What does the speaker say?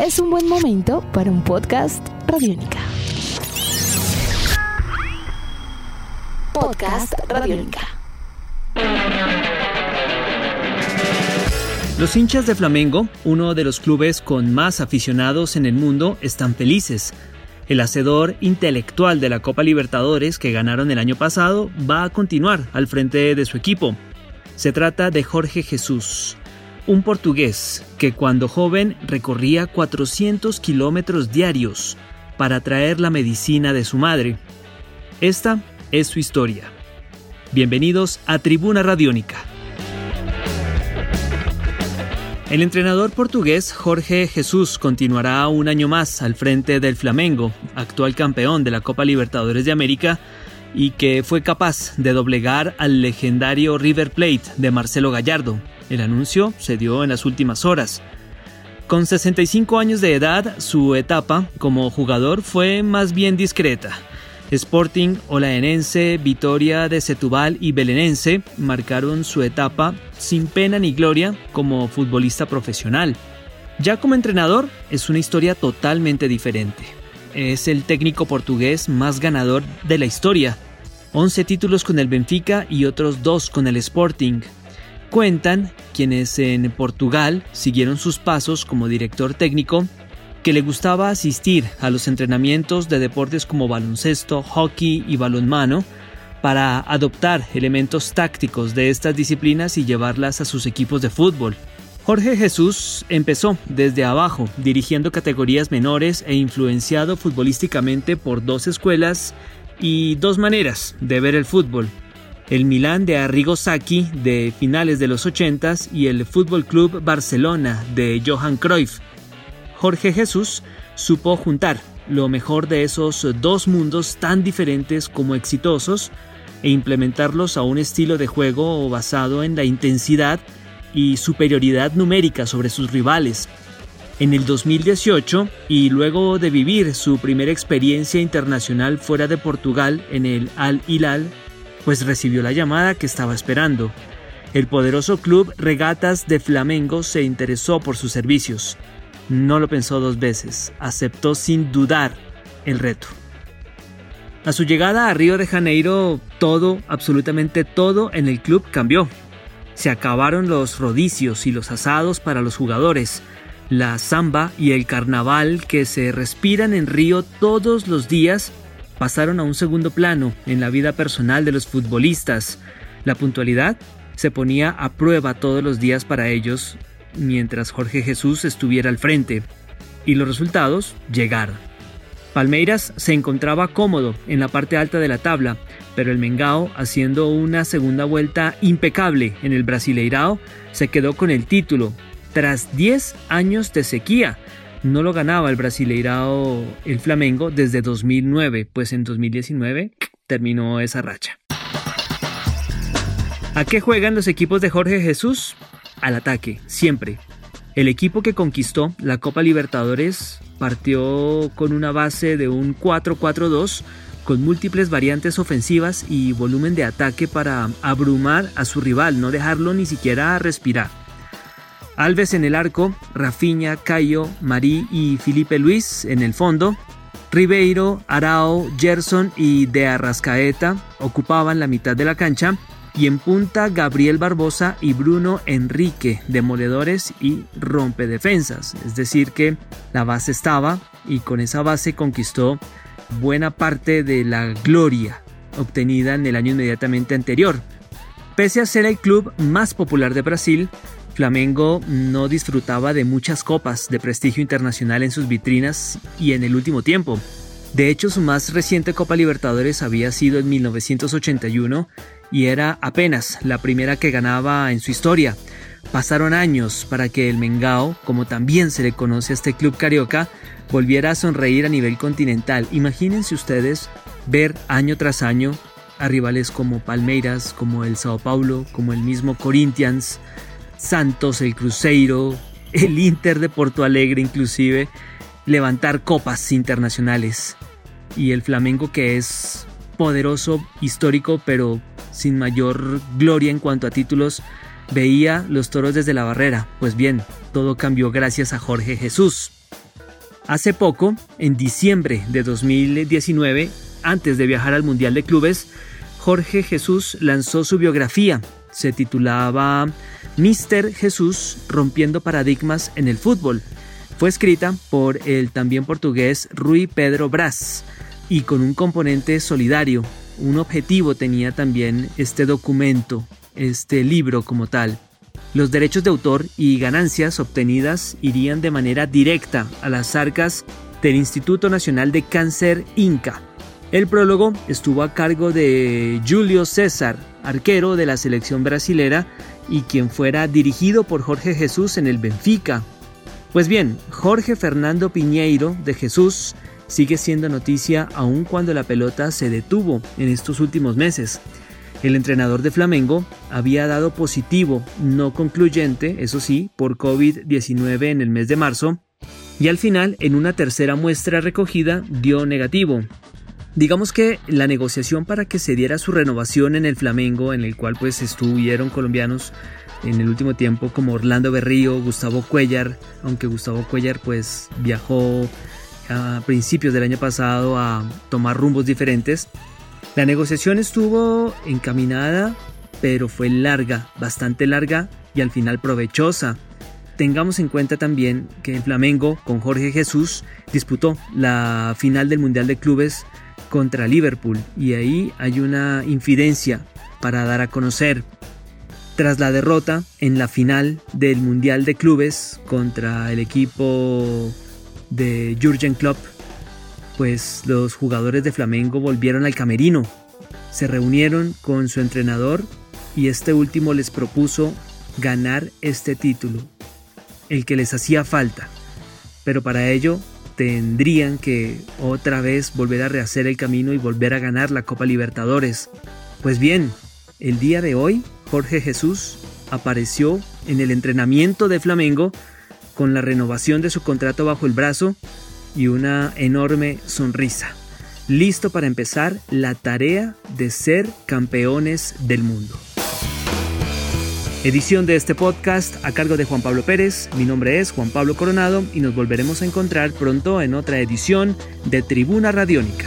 es un buen momento para un podcast Radiónica. Podcast Radiónica. Los hinchas de Flamengo, uno de los clubes con más aficionados en el mundo, están felices. El hacedor intelectual de la Copa Libertadores que ganaron el año pasado va a continuar al frente de su equipo. Se trata de Jorge Jesús, un portugués que cuando joven recorría 400 kilómetros diarios para traer la medicina de su madre. Esta es su historia. Bienvenidos a Tribuna Radiónica. El entrenador portugués Jorge Jesús continuará un año más al frente del Flamengo, actual campeón de la Copa Libertadores de América, y que fue capaz de doblegar al legendario River Plate de Marcelo Gallardo. El anuncio se dio en las últimas horas. Con 65 años de edad, su etapa como jugador fue más bien discreta. Sporting, Olaenense, Vitoria de Setúbal y Belenense marcaron su etapa sin pena ni gloria como futbolista profesional. Ya como entrenador es una historia totalmente diferente. Es el técnico portugués más ganador de la historia. 11 títulos con el Benfica y otros 2 con el Sporting. Cuentan quienes en Portugal siguieron sus pasos como director técnico que le gustaba asistir a los entrenamientos de deportes como baloncesto, hockey y balonmano para adoptar elementos tácticos de estas disciplinas y llevarlas a sus equipos de fútbol. Jorge Jesús empezó desde abajo, dirigiendo categorías menores e influenciado futbolísticamente por dos escuelas y dos maneras de ver el fútbol. El Milán de Arrigo Sacchi de finales de los 80 y el Fútbol Club Barcelona de Johan Cruyff Jorge Jesús supo juntar lo mejor de esos dos mundos tan diferentes como exitosos e implementarlos a un estilo de juego basado en la intensidad y superioridad numérica sobre sus rivales. En el 2018, y luego de vivir su primera experiencia internacional fuera de Portugal en el Al Hilal, pues recibió la llamada que estaba esperando. El poderoso club Regatas de Flamengo se interesó por sus servicios. No lo pensó dos veces, aceptó sin dudar el reto. A su llegada a Río de Janeiro, todo, absolutamente todo en el club cambió. Se acabaron los rodicios y los asados para los jugadores, la samba y el carnaval que se respiran en Río todos los días pasaron a un segundo plano en la vida personal de los futbolistas. La puntualidad se ponía a prueba todos los días para ellos mientras Jorge Jesús estuviera al frente, y los resultados llegaron. Palmeiras se encontraba cómodo en la parte alta de la tabla, pero el Mengao, haciendo una segunda vuelta impecable en el Brasileirao, se quedó con el título. Tras 10 años de sequía, no lo ganaba el Brasileirao el Flamengo desde 2009, pues en 2019 terminó esa racha. ¿A qué juegan los equipos de Jorge Jesús? al ataque, siempre. El equipo que conquistó la Copa Libertadores partió con una base de un 4-4-2 con múltiples variantes ofensivas y volumen de ataque para abrumar a su rival, no dejarlo ni siquiera respirar. Alves en el arco, Rafinha, Cayo, Marí y Felipe Luis en el fondo, Ribeiro, Arao, Gerson y De Arrascaeta ocupaban la mitad de la cancha y en punta Gabriel Barbosa y Bruno Enrique, demoledores y rompedefensas. Es decir, que la base estaba y con esa base conquistó buena parte de la gloria obtenida en el año inmediatamente anterior. Pese a ser el club más popular de Brasil, Flamengo no disfrutaba de muchas copas de prestigio internacional en sus vitrinas y en el último tiempo. De hecho, su más reciente Copa Libertadores había sido en 1981 y era apenas la primera que ganaba en su historia. Pasaron años para que el Mengao, como también se le conoce a este club carioca, volviera a sonreír a nivel continental. Imagínense ustedes ver año tras año a rivales como Palmeiras, como el Sao Paulo, como el mismo Corinthians, Santos, el Cruzeiro, el Inter de Porto Alegre inclusive, levantar copas internacionales. Y el Flamengo que es poderoso, histórico, pero sin mayor gloria en cuanto a títulos, veía los toros desde la barrera. Pues bien, todo cambió gracias a Jorge Jesús. Hace poco, en diciembre de 2019, antes de viajar al Mundial de Clubes, Jorge Jesús lanzó su biografía. Se titulaba Mister Jesús rompiendo paradigmas en el fútbol. Fue escrita por el también portugués Rui Pedro Brás y con un componente solidario. Un objetivo tenía también este documento, este libro como tal. Los derechos de autor y ganancias obtenidas irían de manera directa a las arcas del Instituto Nacional de Cáncer Inca. El prólogo estuvo a cargo de Julio César, arquero de la selección brasilera y quien fuera dirigido por Jorge Jesús en el Benfica. Pues bien, Jorge Fernando Piñeiro de Jesús sigue siendo noticia aun cuando la pelota se detuvo en estos últimos meses. El entrenador de Flamengo había dado positivo, no concluyente, eso sí, por COVID-19 en el mes de marzo, y al final, en una tercera muestra recogida, dio negativo. Digamos que la negociación para que se diera su renovación en el Flamengo, en el cual pues estuvieron colombianos en el último tiempo como Orlando Berrío, Gustavo Cuellar, aunque Gustavo Cuellar pues viajó a principios del año pasado a tomar rumbos diferentes, la negociación estuvo encaminada, pero fue larga, bastante larga y al final provechosa. Tengamos en cuenta también que el Flamengo, con Jorge Jesús, disputó la final del Mundial de Clubes contra Liverpool y ahí hay una infidencia para dar a conocer. Tras la derrota en la final del Mundial de Clubes contra el equipo de Jurgen Klopp, pues los jugadores de Flamengo volvieron al camerino, se reunieron con su entrenador y este último les propuso ganar este título, el que les hacía falta. Pero para ello tendrían que otra vez volver a rehacer el camino y volver a ganar la Copa Libertadores. Pues bien, el día de hoy Jorge Jesús apareció en el entrenamiento de Flamengo con la renovación de su contrato bajo el brazo y una enorme sonrisa, listo para empezar la tarea de ser campeones del mundo. Edición de este podcast a cargo de Juan Pablo Pérez. Mi nombre es Juan Pablo Coronado y nos volveremos a encontrar pronto en otra edición de Tribuna Radiónica.